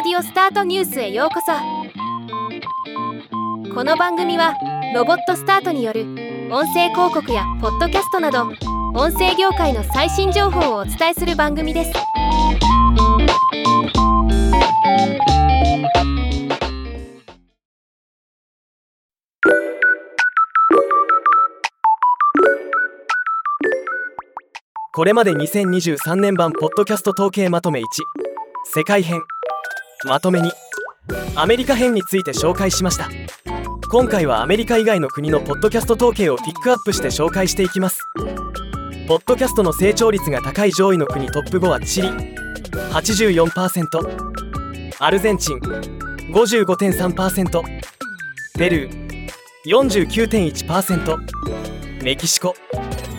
オスタートニュースへようこそ。この番組はロボットスタートによる音声広告やポッドキャストなど音声業界の最新情報をお伝えする番組です。これまで2023年版ポッドキャスト統計まとめ1世界編。まとめにアメリカ編について紹介しました。今回はアメリカ以外の国のポッドキャスト統計をピックアップして紹介していきます。ポッドキャストの成長率が高い上位の国トップ5はチリ。84%アルゼンチン。55.3%ペルー。49.1%メキシコ。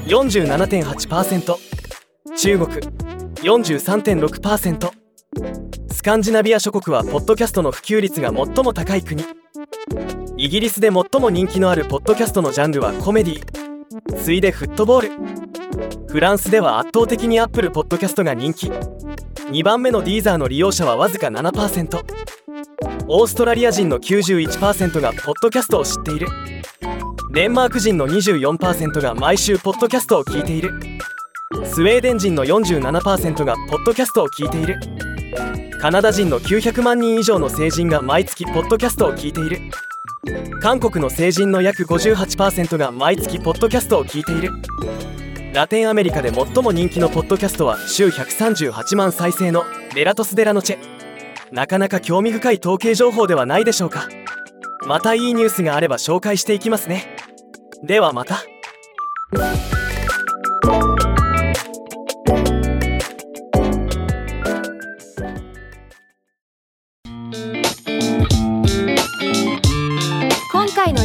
47.8%中国。43.6%スカンジナビア諸国はポッドキャストの普及率が最も高い国。イギリスで最も人気のあるポッドキャストのジャンルはコメディ。次いでフットボール。フランスでは圧倒的にアップルポッドキャストが人気。2番目のディーザーの利用者はわずか7%オーストラリア人の91%がポッドキャストを知っている。デンマーク人の24%が毎週ポッドキャストを聞いている。スウェーデン人の47%がポッドキャストを聞いている。カナダ人の900万人以上の成人が毎月ポッドキャストを聞いている。韓国の成人の約58%が毎月ポッドキャストを聞いている。ラテンアメリカで最も人気のポッドキャストは週138万再生のレラトス・デラノチェ。なかなか興味深い統計情報ではないでしょうか。またいいニュースがあれば紹介していきますね。ではまた。